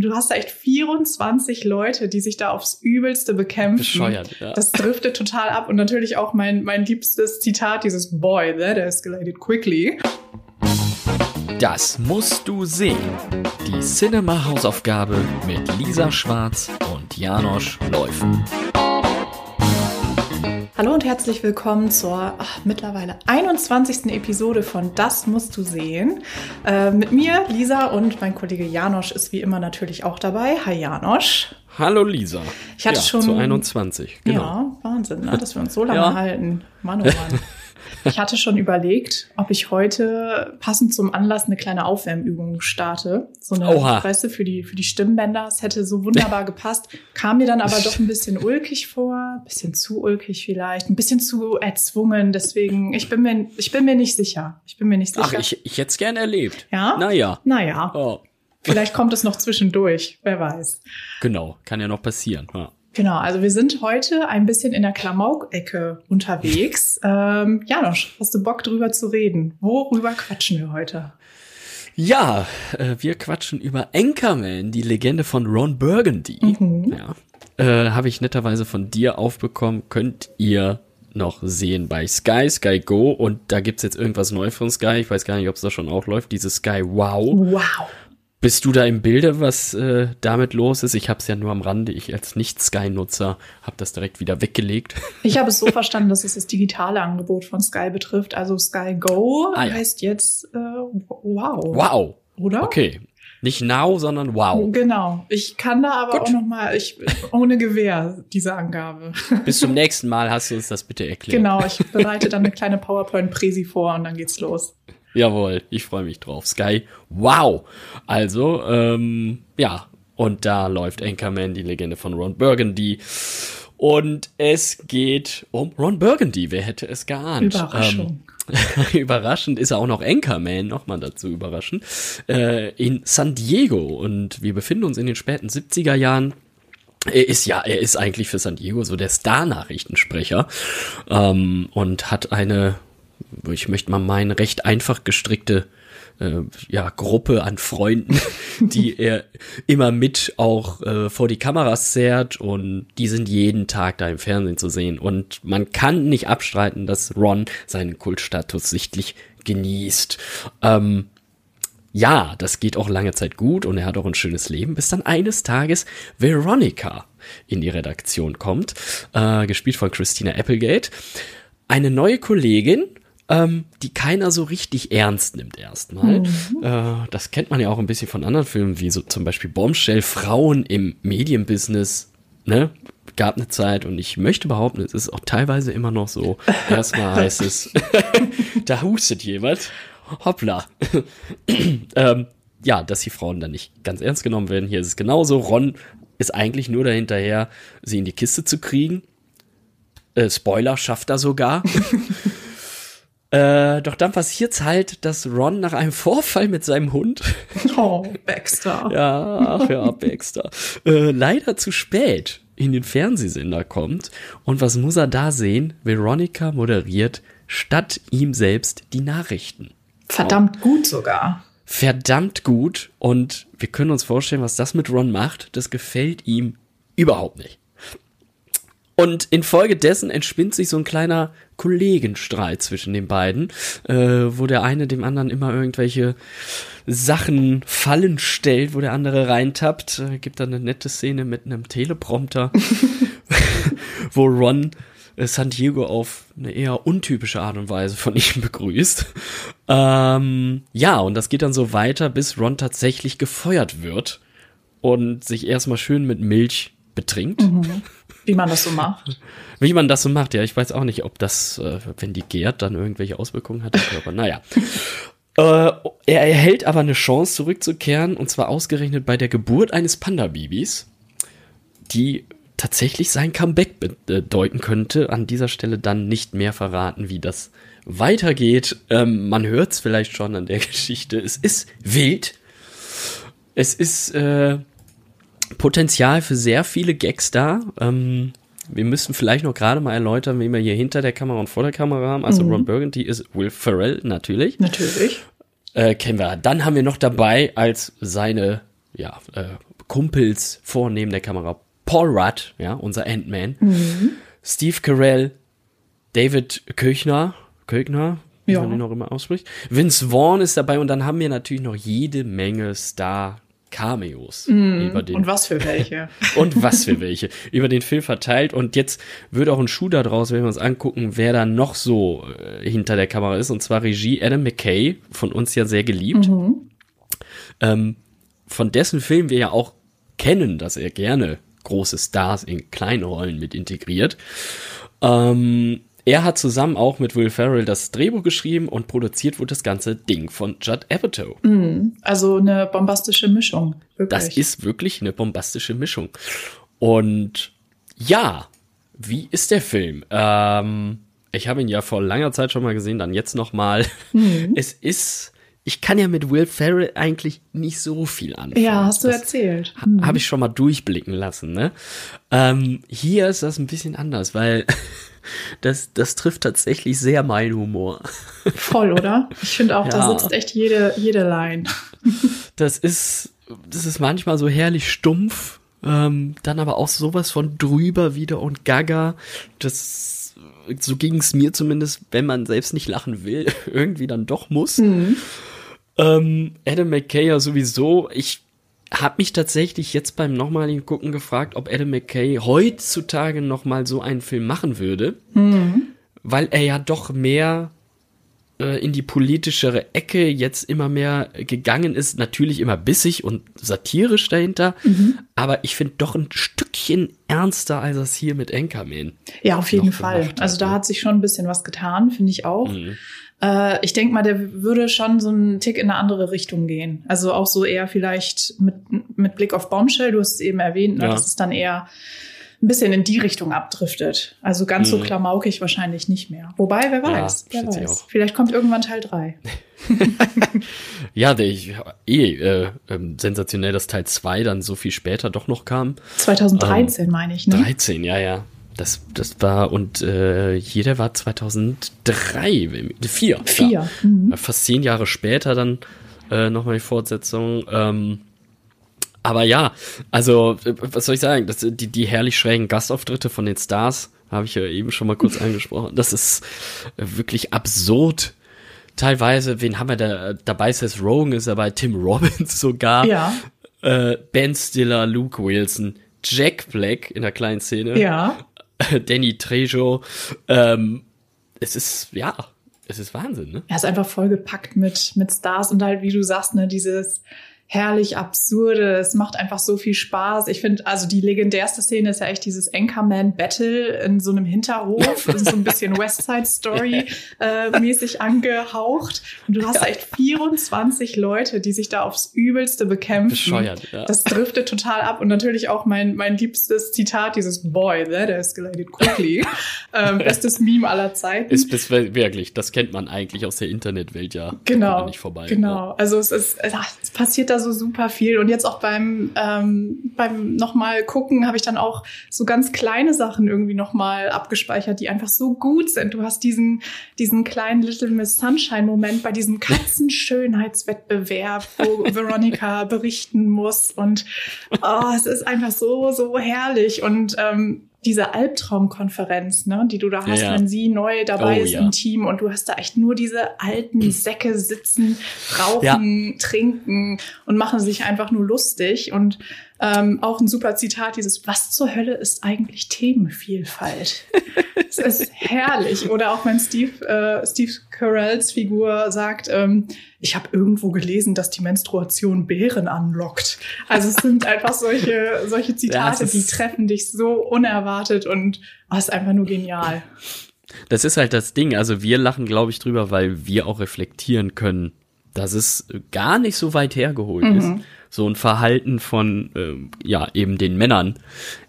Und du hast da echt 24 Leute, die sich da aufs Übelste bekämpfen. Bescheuert, ja. Das driftet total ab. Und natürlich auch mein, mein liebstes Zitat, dieses Boy, that escalated quickly. Das musst du sehen. Die Cinema-Hausaufgabe mit Lisa Schwarz und Janosch Läufen. Hallo und herzlich willkommen zur ach, mittlerweile 21. Episode von Das musst du sehen. Äh, mit mir, Lisa und mein Kollege Janosch ist wie immer natürlich auch dabei. Hi Janosch. Hallo Lisa. Ich hatte ja, schon. Zu 21, genau. Ja, Wahnsinn, ne? dass wir uns so lange Ja. halten. Mann, oh Mann. Ich hatte schon überlegt, ob ich heute passend zum Anlass eine kleine Aufwärmübung starte. So eine Oha. weißt du, für die, für die Stimmbänder. Es hätte so wunderbar gepasst. Kam mir dann aber doch ein bisschen ulkig vor. Ein bisschen zu ulkig vielleicht. Ein bisschen zu erzwungen. Deswegen, ich bin mir, ich bin mir nicht sicher. Ich bin mir nicht sicher. Ach, ich, ich hätte es gern erlebt. Ja? Naja. Naja, Oh, vielleicht kommt es noch zwischendurch. Wer weiß. genau. Kann ja noch passieren. Ja. Genau, also wir sind heute ein bisschen in der Klamauk-Ecke unterwegs. ähm, Janosch, hast du Bock drüber zu reden? Worüber quatschen wir heute? Ja, äh, wir quatschen über Anchorman, die Legende von Ron Burgundy. Mhm. Ja. Äh, Habe ich netterweise von dir aufbekommen. Könnt ihr noch sehen bei Sky, Sky Go. Und da gibt's jetzt irgendwas Neues von Sky. Ich weiß gar nicht, ob es da schon auch läuft. Dieses Sky Wow. Wow. Bist du da im Bilde, was äh, damit los ist? Ich habe es ja nur am Rande. Ich als Nicht-Sky-Nutzer habe das direkt wieder weggelegt. Ich habe es so verstanden, dass es das digitale Angebot von Sky betrifft. Also Sky Go Ah, ja. heißt jetzt äh, Wow. Wow. Oder? Okay. Nicht Now, sondern Wow. Genau. Ich kann da aber Gut. auch noch mal, ich ohne Gewehr diese Angabe. Bis zum nächsten Mal hast du uns das bitte erklärt. genau. Ich bereite dann eine kleine PowerPoint-Präsi vor und dann geht's los. Jawohl, ich freue mich drauf. Sky, wow. Also, ähm, ja, und da läuft Anchorman, die Legende von Ron Burgundy. Und es geht um Ron Burgundy. Wer hätte es geahnt? Überraschung. Ähm, überraschend ist er auch noch Anchorman, nochmal dazu überraschend, äh, in San Diego. Und wir befinden uns in den späten 70er Jahren. Er ist ja, er ist eigentlich für San Diego so der Star-Nachrichtensprecher ähm, und hat eine, ich möchte mal meinen, recht einfach gestrickte äh, ja, Gruppe an Freunden, die er immer mit auch äh, vor die Kameras zerrt und die sind jeden Tag da im Fernsehen zu sehen. Und man kann nicht abstreiten, dass Ron seinen Kultstatus sichtlich genießt. Ähm, ja, das geht auch lange Zeit gut und er hat auch ein schönes Leben, bis dann eines Tages Veronica in die Redaktion kommt, äh, gespielt von Christina Applegate. Eine neue Kollegin, ähm, die keiner so richtig ernst nimmt erstmal. Äh, das kennt man ja auch ein bisschen von anderen Filmen, wie so zum Beispiel Bombshell, Frauen im Medienbusiness, ne? Gab eine Zeit und ich möchte behaupten, es ist auch teilweise immer noch so. Erstmal heißt es, da hustet jemand. Hoppla. ähm, ja, dass die Frauen dann nicht ganz ernst genommen werden. Hier ist es genauso. Ron ist eigentlich nur dahinterher, sie in die Kiste zu kriegen. Äh, Spoiler schafft er sogar. äh, doch dann passiert's halt, dass Ron nach einem Vorfall mit seinem Hund, Oh, Baxter. ja, ach ja, Baxter, äh, leider zu spät in den Fernsehsender kommt. Und was muss er da sehen? Veronica moderiert statt ihm selbst die Nachrichten Verdammt gut sogar. verdammt gut und wir können uns vorstellen, was das mit Ron macht. Das gefällt ihm überhaupt nicht. Und infolgedessen entspinnt sich so ein kleiner Kollegenstreit zwischen den beiden, äh, wo der eine dem anderen immer irgendwelche Sachen Fallen stellt, wo der andere reintappt. Äh, gibt dann eine nette Szene mit einem Teleprompter, wo Ron äh, San Diego auf eine eher untypische Art und Weise von ihm begrüßt. Ähm, ja, und das geht dann so weiter, bis Ron tatsächlich gefeuert wird und sich erstmal schön mit Milch betrinkt. Wie man das so macht. Wie man das so macht, ja, ich weiß auch nicht, ob das, äh, wenn die gärt, dann irgendwelche Auswirkungen hat. Aber naja. Äh, er erhält aber eine Chance zurückzukehren, und zwar ausgerechnet bei der Geburt eines Panda-Babys, die tatsächlich sein Comeback bedeuten könnte. An dieser Stelle dann nicht mehr verraten, wie das weitergeht. Ähm, man hört es vielleicht schon an der Geschichte. Es ist wild. Es ist äh, Potenzial für sehr viele Gags da. Ähm, wir müssen vielleicht noch gerade mal erläutern, wen wir hier hinter der Kamera und vor der Kamera haben. Also Ron Burgundy ist Will Ferrell natürlich. Natürlich. Äh, kennen wir. Dann haben wir noch dabei als seine ja, äh, Kumpels vor neben der Kamera. Paul Rudd, ja, unser Ant-Man. Mhm. Steve Carell, David Köchner, Köchner, wie ja. man ihn auch immer ausspricht. Vince Vaughn ist dabei und dann haben wir natürlich noch jede Menge Star Cameos. Mm, über den, und was für welche. und was für welche. Über den Film verteilt. Und jetzt wird auch ein Schuh da draus, wenn wir uns angucken, wer da noch so äh, hinter der Kamera ist. Und zwar Regie Adam McKay, von uns ja sehr geliebt. Mhm. Ähm, von dessen Film wir ja auch kennen, dass er gerne große Stars in kleine Rollen mit integriert. Ähm, er hat zusammen auch mit Will Ferrell das Drehbuch geschrieben und produziert wurde das ganze Ding von Judd Apatow. Mm, also eine bombastische Mischung. Wirklich. Das ist wirklich eine bombastische Mischung. Und ja, wie ist der Film? Ähm, ich habe ihn ja vor langer Zeit schon mal gesehen, dann jetzt noch mal. Mhm. Es ist ich kann ja mit Will Ferrell eigentlich nicht so viel anfangen. Ja, hast du das erzählt. Mhm. Habe ich schon mal durchblicken lassen. Ne? Ähm, hier ist das ein bisschen anders, weil das, das trifft tatsächlich sehr meinen Humor. Voll, oder? Ich finde auch, ja. da sitzt echt jede, jede Line. Das ist, das ist manchmal so herrlich stumpf, ähm, dann aber auch sowas von drüber wieder und gaga. Das, so ging es mir zumindest, wenn man selbst nicht lachen will, irgendwie dann doch muss. Mhm. Ähm, Adam McKay ja sowieso, ich habe mich tatsächlich jetzt beim nochmaligen Gucken gefragt, ob Adam McKay heutzutage nochmal so einen Film machen würde, mhm. weil er ja doch mehr äh, in die politischere Ecke jetzt immer mehr gegangen ist, natürlich immer bissig und satirisch dahinter, mhm. aber ich finde doch ein Stückchen ernster als es hier mit Anchorman. Ja, auf jeden Fall. Also da hat sich schon ein bisschen was getan, finde ich auch. Mhm. Äh, ich denke mal, der würde schon so einen Tick in eine andere Richtung gehen. Also auch so eher vielleicht mit, mit Blick auf Bombshell, du hast es eben erwähnt, ne, ja. dass es dann eher ein bisschen in die Richtung abdriftet. Also ganz mhm. so klamaukig wahrscheinlich nicht mehr. Wobei, wer weiß, ja, wer weiß. Vielleicht kommt irgendwann Teil 3. ja, der ich, eh äh, äh, sensationell, dass Teil 2 dann so viel später doch noch kam. 2013 ähm, meine ich, ne? 13, ja, ja. Das, das war, und äh, jeder war 2003, vier. Vier. Ja. Mhm. Fast zehn Jahre später dann äh, nochmal die Fortsetzung. Ähm, aber ja, also, was soll ich sagen? Das, die, die herrlich schrägen Gastauftritte von den Stars, habe ich ja eben schon mal kurz angesprochen. Das ist wirklich absurd. Teilweise, wen haben wir da dabei? Seth Rogen ist dabei, Tim Robbins sogar. Ja. Äh, ben Stiller, Luke Wilson, Jack Black in der kleinen Szene. Ja. Danny Trejo. Ähm, es ist, ja, es ist Wahnsinn, ne? Er ist einfach vollgepackt mit, mit Stars und halt, wie du sagst, ne, dieses, herrlich absurde. Es macht einfach so viel Spaß. Ich finde, also die legendärste Szene ist ja echt dieses Anchorman Battle in so einem Hinterhof, so ein bisschen West Side Story äh, mäßig angehaucht. Und du hast ja. echt 24 Leute, die sich da aufs Übelste bekämpfen. Bescheuert, ja. Das driftet total ab. Und natürlich auch mein, mein liebstes Zitat, dieses Boy, that escalated quickly. ähm, bestes Meme aller Zeiten. Ist bis wirklich, das kennt man eigentlich aus der Internetwelt ja. Genau. Nicht vorbei. Genau. Also es ist, es passiert da so super viel. Und jetzt auch beim, ähm, beim nochmal gucken habe ich dann auch so ganz kleine Sachen irgendwie nochmal abgespeichert, die einfach so gut sind. Du hast diesen, diesen kleinen Little Miss Sunshine Moment bei diesem Katzenschönheitswettbewerb, wo Veronica berichten muss. Und oh, es ist einfach so, so herrlich. Und ähm, diese Albtraumkonferenz, ne, die du da hast, ja. wenn sie neu dabei oh, ist ja. im Team und du hast da echt nur diese alten Säcke sitzen, rauchen, trinken und machen sich einfach nur lustig und ähm, auch ein super Zitat, dieses Was zur Hölle ist eigentlich Themenvielfalt? Es ist herrlich. Oder auch wenn Steve, äh, Steve Carells Figur sagt, ähm, ich habe irgendwo gelesen, dass die Menstruation Bären anlockt. Also es sind einfach solche, solche Zitate, die treffen dich so unerwartet und oh, ist einfach nur genial. Das ist halt das Ding. Also wir lachen, glaube ich, drüber, weil wir auch reflektieren können, dass es gar nicht so weit hergeholt mhm. ist so ein Verhalten von, ähm, ja, eben den Männern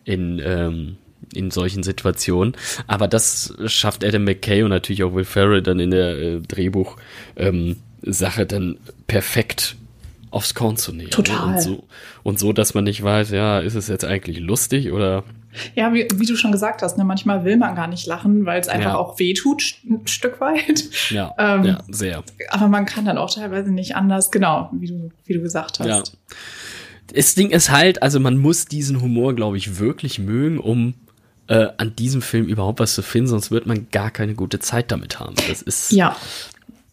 in, ähm, in solchen Situationen. Aber das schafft Adam McKay und natürlich auch Will Ferrell dann in der äh, Drehbuch ähm, Sache dann perfekt aufs Korn zu nehmen. Total. Und so, und so, dass man nicht weiß, ja, ist es jetzt eigentlich lustig oder ja, wie, wie, du schon gesagt hast, ne, manchmal will man gar nicht lachen, weil es einfach ja. auch wehtut, ein Stück weit. Ja, ähm, ja, sehr. Aber man kann dann auch teilweise nicht anders, genau, wie du, wie du gesagt hast. Ja. das Ding ist halt, also man muss diesen Humor, glaube ich, wirklich mögen, um äh, an diesem Film überhaupt was zu finden, sonst wird man gar keine gute Zeit damit haben. Das ist, Ja.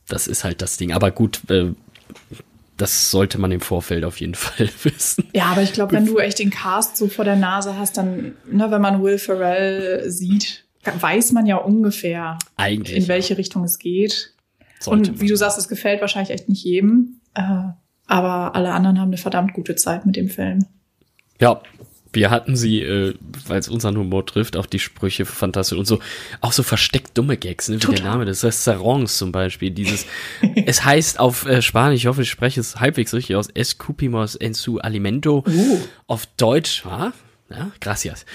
das ist halt das Ding. Aber gut, äh, das sollte man im Vorfeld auf jeden Fall wissen. Ja, aber ich glaube, wenn du echt den Cast so vor der Nase hast, dann, ne, wenn man Will Ferrell sieht, weiß man ja ungefähr, Eigentlich. in welche Richtung es geht. sollte Und wie du sagst, es gefällt wahrscheinlich echt nicht jedem. Äh, aber alle anderen haben eine verdammt gute Zeit mit dem Film. Ja, wir hatten sie, äh, weil es unseren Humor trifft, auch die Sprüche fantastisch und so, auch so versteckt dumme Gags, ne, wie der Total. Name des Restaurants zum Beispiel, dieses, es heißt auf äh, Spanisch, ich hoffe, ich spreche es halbwegs richtig aus, Escupimos en su alimento, Uh. auf Deutsch, ah, ja, gracias,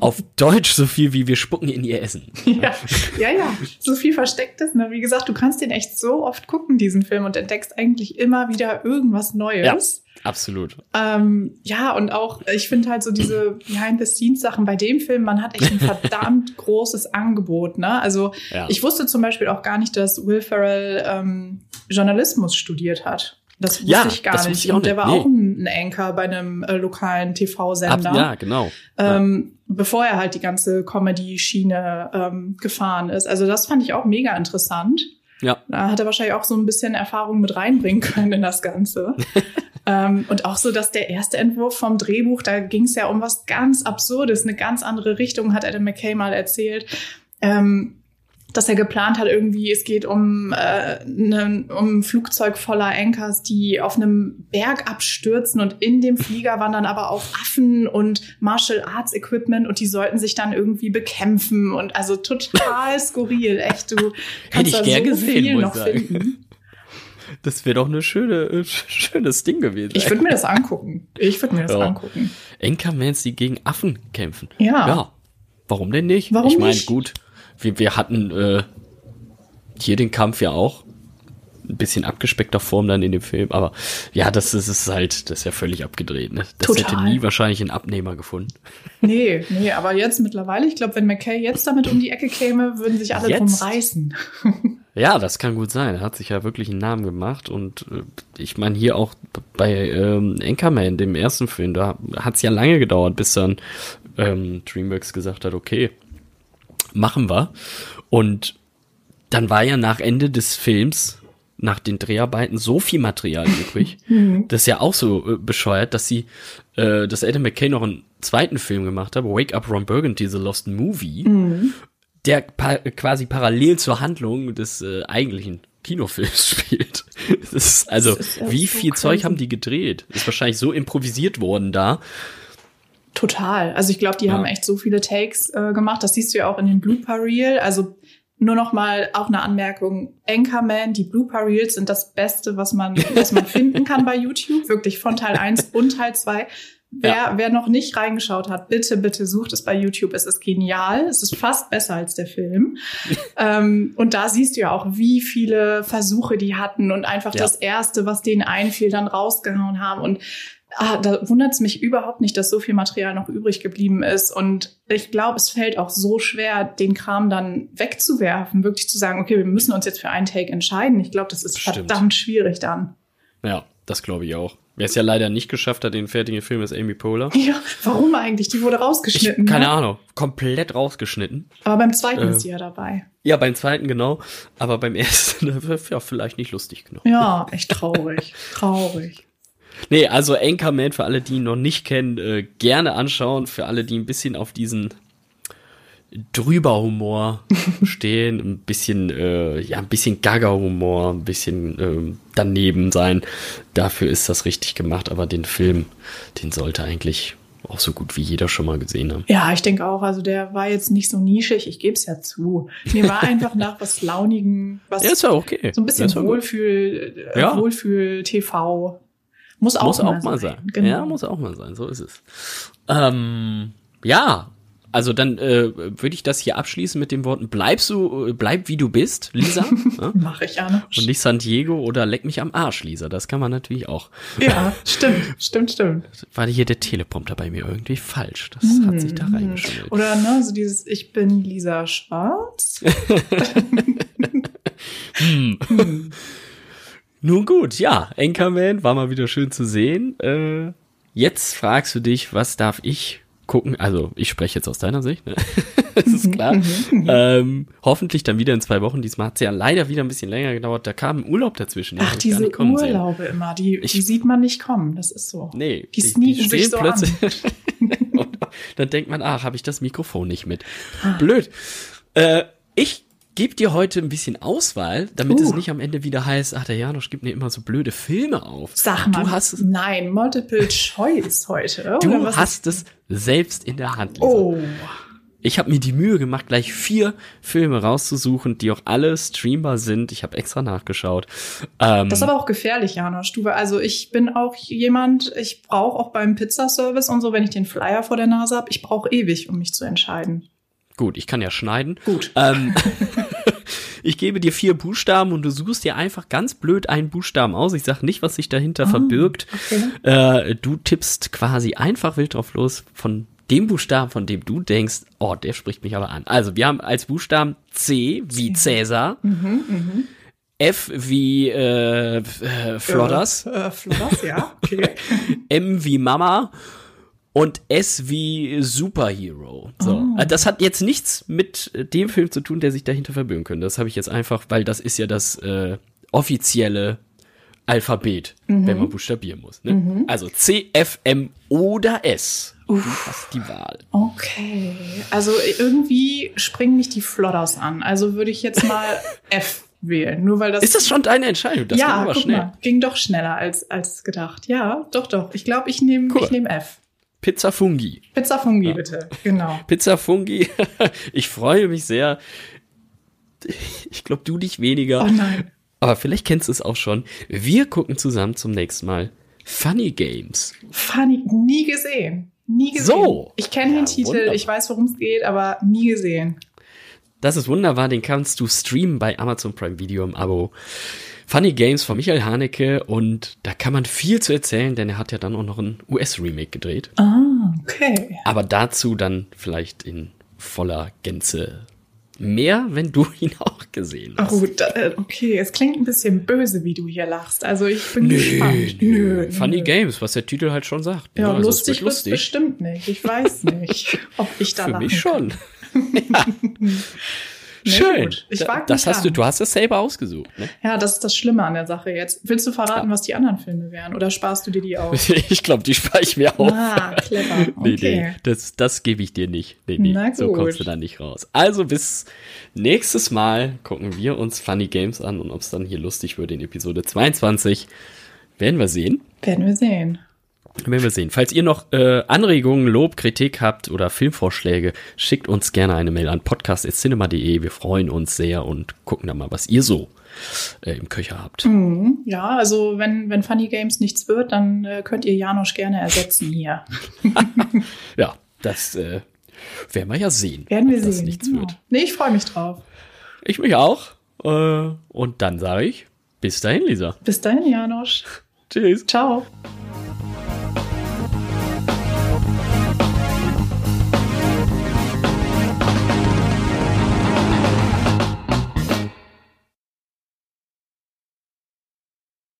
auf Deutsch so viel wie wir spucken in ihr Essen. Ja, ja, ja. So viel Verstecktes. Ne? Wie gesagt, du kannst den echt so oft gucken, diesen Film, und entdeckst eigentlich immer wieder irgendwas Neues. Absolut. Ähm, ja, und auch, ich finde halt so diese Behind-the-Scenes-Sachen bei dem Film, man hat echt ein verdammt großes Angebot. Ne? Also Ja. ich wusste zum Beispiel auch gar nicht, dass Will Ferrell ähm, Journalismus studiert hat. Das wusste Ja, ich gar nicht. ich und der war Nee. auch ein, Anchor bei einem äh, lokalen TV-Sender. ja, genau. ähm, bevor er halt die ganze Comedy-Schiene ähm, gefahren ist. Also das fand ich auch mega interessant. Ja. Da hat er wahrscheinlich auch so ein bisschen Erfahrung mit reinbringen können in das Ganze. ähm, und auch so, dass der erste Entwurf vom Drehbuch, da ging es ja um was ganz Absurdes, eine ganz andere Richtung, hat Adam McKay mal erzählt. Ähm, dass er geplant hat, irgendwie, es geht um, äh, ne, um ein Flugzeug voller Anchors, die auf einem Berg abstürzen und in dem Flieger waren dann aber auch Affen und Martial Arts Equipment und die sollten sich dann irgendwie bekämpfen und also total skurril, echt, du kannst ich da gern so gesehen, viel noch sagen. finden. Das wäre doch eine schöne, äh, schönes Ding gewesen. Ich würde mir das angucken. Ich würde mir das Ja. angucken. Anchormans, die gegen Affen kämpfen. Ja. Ja. Warum denn nicht? Warum ich meine, gut, wir, wir hatten äh, hier den Kampf ja auch. Ein bisschen abgespeckter Form dann in dem Film, aber ja, das ist, ist halt, das ist ja völlig abgedreht. Ne? Das Total. hätte nie wahrscheinlich einen Abnehmer gefunden. Nee, nee, aber jetzt mittlerweile, ich glaube, wenn McKay jetzt damit um die Ecke käme, würden sich alle drum Jetzt? reißen. Ja, das kann gut sein. Er hat sich ja wirklich einen Namen gemacht und äh, ich meine hier auch bei ähm, Anchorman, dem ersten Film, da hat es ja lange gedauert, bis dann ähm, DreamWorks gesagt hat, okay, machen wir. Und dann war ja nach Ende des Films, nach den Dreharbeiten, so viel Material übrig. das ist ja auch so äh, bescheuert, dass sie, äh, dass Adam McKay noch einen zweiten Film gemacht hat, Wake Up Ron Burgundy, The Lost Movie, der pa quasi parallel zur Handlung des äh, eigentlichen Kinofilms spielt. Also, wie so viel Zeug crazy. haben die gedreht? Ist wahrscheinlich so improvisiert worden da. Total. Also ich glaube, die Ja. haben echt so viele Takes äh, gemacht. Das siehst du ja auch in den Blooper Reel. Also nur noch mal auch eine Anmerkung. Anchorman, die Blooper Reels sind das Beste, was man, was man finden kann bei YouTube. Wirklich von Teil 1 und Teil 2. Wer, Ja. wer noch nicht reingeschaut hat, bitte, bitte sucht es bei YouTube. Es ist genial. Es ist fast besser als der Film. ähm, und da siehst du ja auch, wie viele Versuche die hatten und einfach Ja. das Erste, was denen einfiel, dann rausgehauen haben. Und ah, da wundert es mich überhaupt nicht, dass so viel Material noch übrig geblieben ist. Und ich glaube, es fällt auch so schwer, den Kram dann wegzuwerfen, wirklich zu sagen, okay, wir müssen uns jetzt für einen Take entscheiden. Ich glaube, das ist Stimmt. verdammt schwierig dann. Ja, das glaube ich auch. Wer es ja leider nicht geschafft hat, den fertigen Film ist Amy Poehler. Ja, warum eigentlich? Die wurde Ich, rausgeschnitten. keine ne? Ahnung, komplett rausgeschnitten. Aber beim zweiten Äh. ist sie ja dabei. Ja, beim zweiten genau, aber beim ersten ja, vielleicht nicht lustig genug. Ja, echt traurig. traurig. Nee, also Anchorman, für alle, die ihn noch nicht kennen, äh, gerne anschauen. Für alle, die ein bisschen auf diesen drüber Humor stehen, ein bisschen, äh, ja, ein bisschen Gaga-Humor, ein bisschen ähm, daneben sein. Dafür ist das richtig gemacht, aber den Film, den sollte eigentlich auch so gut wie jeder schon mal gesehen haben. Ja, ich denke auch. Also der war jetzt nicht so nischig. Ich gebe es ja zu. Mir war einfach nach was Launigen, was Ja, ist ja okay. so ein bisschen ja. Wohlfühl, äh, Ja. Wohlfühl-TV. Muss auch, muss mal, auch mal sein. Genau. Ja, muss auch mal sein, so ist es. Ähm, ja, also dann äh, würde ich das hier abschließen mit den Worten, bleibst du, äh, bleib wie du bist, Lisa. ja? Mache ich, Anne. Und nicht San Diego oder leck mich am Arsch, Lisa. Das kann man natürlich auch. Ja, stimmt, stimmt, stimmt. War hier der Teleprompter bei mir irgendwie falsch. Das hat sich da reingeschummelt. Hm. Oder ne, so dieses Ich bin Lisa Schwarz. Nun gut, ja, Anchorman war mal wieder schön zu sehen. Äh, Jetzt fragst du dich, was darf ich gucken? Also ich spreche jetzt aus deiner Sicht, ne? das ist Mhm, klar. ähm, hoffentlich dann wieder in zwei Wochen. Diesmal hat es ja leider wieder ein bisschen länger gedauert. Da kam ein Urlaub dazwischen. Ach, diese kommen sehen. Urlaube immer, die, Ich- die sieht man nicht kommen. Das ist so. Nee, Die sneaken sich so an. Und dann denkt man, ach, habe ich das Mikrofon nicht mit. Blöd. Äh, ich gebe dir heute ein bisschen Auswahl, damit Uh. es nicht am Ende wieder heißt, ach, der Janosch gibt mir immer so blöde Filme auf. Sag mal, du hast, nein, Multiple Choice heute. du hast es selbst in der Hand. Lisa. Oh, Ich habe mir die Mühe gemacht, gleich vier Filme rauszusuchen, die auch alle streambar sind. Ich habe extra nachgeschaut. Ähm, das ist aber auch gefährlich, Janosch. Du, also ich bin auch jemand, ich brauche auch beim Pizzaservice und so, wenn ich den Flyer vor der Nase habe, ich brauche ewig, um mich zu entscheiden. Gut, ich kann ja schneiden. Gut. Ähm, ich gebe dir vier Buchstaben und du suchst dir einfach ganz blöd einen Buchstaben aus. Ich sag nicht, was sich dahinter verbirgt. okay. Äh, du tippst quasi einfach wild drauf los von dem Buchstaben, von dem du denkst, oh, der spricht mich aber an. Also wir haben als Buchstaben C wie Cäsar, F wie äh, äh, Flodders, Äh, äh, Flodders, ja, okay. M wie Mama und S wie Superhero. So, Äh, das hat jetzt nichts mit dem Film zu tun, der sich dahinter verbirgen könnte. Das habe ich jetzt einfach, weil das ist ja das äh, offizielle Alphabet, wenn man buchstabieren muss. Ne? Also C, F, M oder S. Du hast die Wahl. Okay. Also irgendwie springen mich die Flodders an. Also würde ich jetzt mal F wählen. Nur weil das. Ist das schon deine Entscheidung? Das ging ja, aber guck schnell. mal, ging doch schneller als, als gedacht. Ja, doch, doch. Ich glaube, ich nehme Cool. ich nehm F. Pizza Fungi. Pizza Fungi, bitte. Genau. Pizza Fungi. ich freue mich sehr. Ich glaube, du dich weniger. Oh nein. Aber vielleicht kennst du es auch schon. Wir gucken zusammen zum nächsten Mal Funny Games. Funny, nie gesehen. Nie gesehen. So. Ich kenne Ja, den Titel, wunderbar. ich weiß, worum es geht, aber nie gesehen. Das ist wunderbar, den kannst du streamen bei Amazon Prime Video im Abo. Funny Games von Michael Haneke und da kann man viel zu erzählen, denn er hat ja dann auch noch ein US-Remake gedreht. Ah, okay. Aber dazu dann vielleicht in voller Gänze mehr, wenn du ihn auch gesehen hast. gut, da- äh, okay. Es klingt ein bisschen böse, wie du hier lachst. Also ich bin gespannt. Nö, Funny nö. Games, was der Titel halt schon sagt. Ja, also lustig wird wird's bestimmt nicht. Ich weiß nicht, ob ich da Für mich schon. Nee, Schön. gut. Ich wag das hast du, du hast es selber ausgesucht. Ne? Ja, das ist das Schlimme an der Sache jetzt. Willst du verraten, was die anderen Filme wären? Oder sparst du dir die auf? Ich glaube, die spare ich mir auf. Ah, clever. Nee, Okay. nee, das, das gebe ich dir nicht. Nee, nee, Na so gut. kommst du da nicht raus. Also bis nächstes Mal gucken wir uns Funny Games an und ob es dann hier lustig wird in Episode 22, werden wir sehen. Werden wir sehen. Werden wir sehen. Falls ihr noch äh, Anregungen, Lob, Kritik habt oder Filmvorschläge, schickt uns gerne eine Mail an podcast.cinema.de. Wir freuen uns sehr und gucken dann mal, was ihr so äh, im Köcher habt. Mhm. Ja, also wenn, wenn Funny Games nichts wird, dann äh, könnt ihr Janosch gerne ersetzen hier. Ja, das äh, werden wir ja sehen. Werden wir sehen. nichts Genau. wird. Nee, ich freue mich drauf. Ich mich auch. Äh, und dann sage ich, bis dahin, Lisa. Bis dahin, Janosch. Tschüss. Ciao.